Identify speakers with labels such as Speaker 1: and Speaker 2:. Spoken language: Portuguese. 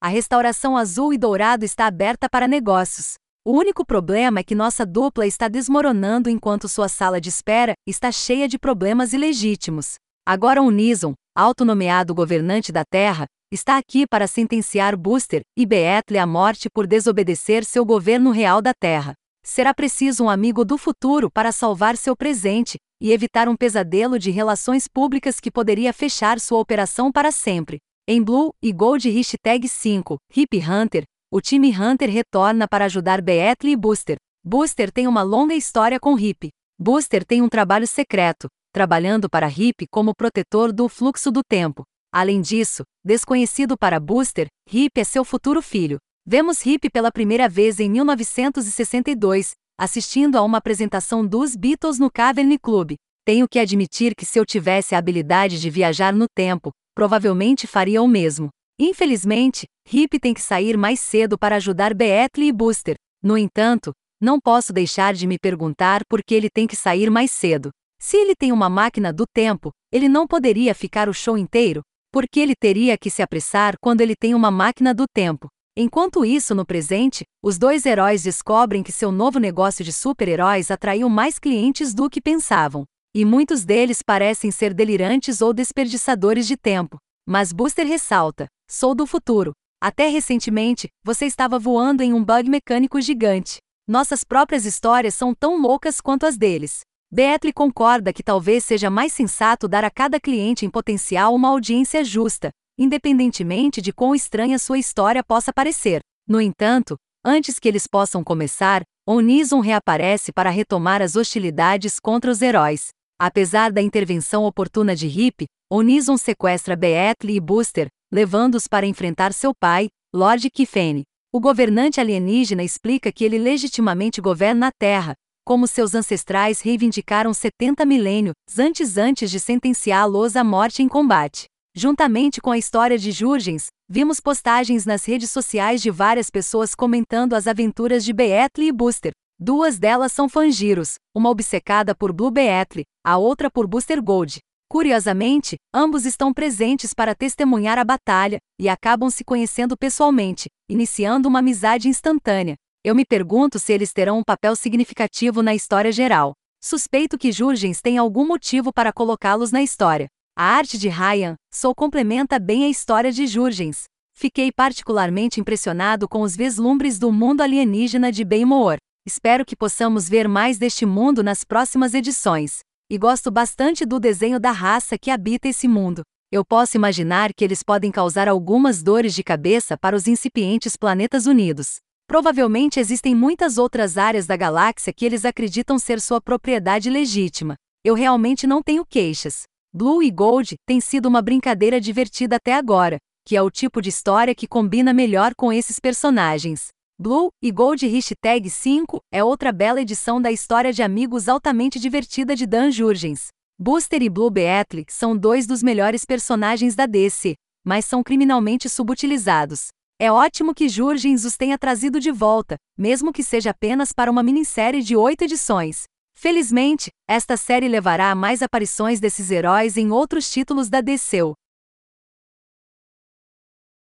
Speaker 1: A restauração azul e dourado está aberta para negócios. O único problema é que nossa dupla está desmoronando enquanto sua sala de espera está cheia de problemas ilegítimos. Agora o Nison, autonomeado governante da Terra, está aqui para sentenciar Booster e Beatle à morte por desobedecer seu governo real da Terra. Será preciso um amigo do futuro para salvar seu presente e evitar um pesadelo de relações públicas que poderia fechar sua operação para sempre. Em Blue e Gold Hashtag 5, Hip Hunter, o time Hunter retorna para ajudar Beatle e Booster. Booster tem uma longa história com Hip. Booster tem um trabalho secreto, trabalhando para Hip como protetor do fluxo do tempo. Além disso, desconhecido para Booster, Hip é seu futuro filho. Vemos Hip pela primeira vez em 1962, assistindo a uma apresentação dos Beatles no Cavern Club. Tenho que admitir que se eu tivesse a habilidade de viajar no tempo, provavelmente faria o mesmo. Infelizmente, Hip tem que sair mais cedo para ajudar Beatley e Booster. No entanto, não posso deixar de me perguntar por que ele tem que sair mais cedo. Se ele tem uma máquina do tempo, ele não poderia ficar o show inteiro? Por que ele teria que se apressar quando ele tem uma máquina do tempo? Enquanto isso, no presente, os dois heróis descobrem que seu novo negócio de super-heróis atraiu mais clientes do que pensavam. E muitos deles parecem ser delirantes ou desperdiçadores de tempo. Mas Booster ressalta: sou do futuro. Até recentemente, você estava voando em um bug mecânico gigante. Nossas próprias histórias são tão loucas quanto as deles. Beatley concorda que talvez seja mais sensato dar a cada cliente em potencial uma audiência justa, independentemente de quão estranha sua história possa parecer. No entanto, antes que eles possam começar, Onison reaparece para retomar as hostilidades contra os heróis. Apesar da intervenção oportuna de Hip, Onison sequestra Beatley e Booster, levando-os para enfrentar seu pai, Lord Kifene. O governante alienígena explica que ele legitimamente governa a Terra, como seus ancestrais reivindicaram 70 milênios antes antes de sentenciá-los à morte em combate. Juntamente com a história de Jurgens, vimos postagens nas redes sociais de várias pessoas comentando as aventuras de Beatley e Booster. Duas delas são fangiros, uma obcecada por Blue Beatley, a outra por Booster Gold. Curiosamente, ambos estão presentes para testemunhar a batalha e acabam se conhecendo pessoalmente, iniciando uma amizade instantânea. Eu me pergunto se eles terão um papel significativo na história geral. Suspeito que Jurgens tem algum motivo para colocá-los na história. A arte de Ryan, Sou complementa bem a história de Jurgens. Fiquei particularmente impressionado com os vislumbres do mundo alienígena de Ben Moore. Espero que possamos ver mais deste mundo nas próximas edições. E gosto bastante do desenho da raça que habita esse mundo. Eu posso imaginar que eles podem causar algumas dores de cabeça para os incipientes planetas unidos. Provavelmente existem muitas outras áreas da galáxia que eles acreditam ser sua propriedade legítima. Eu realmente não tenho queixas. Blue e Gold tem sido uma brincadeira divertida até agora, que é o tipo de história que combina melhor com esses personagens. Blue e Gold Hashtag 5 é outra bela edição da história de amigos altamente divertida de Dan Jurgens. Booster e Blue Beatley são dois dos melhores personagens da DC, mas são criminalmente subutilizados. É ótimo que Jurgens os tenha trazido de volta, mesmo que seja apenas para uma minissérie de oito edições. Felizmente, esta série levará a mais aparições desses heróis em outros títulos da DCU.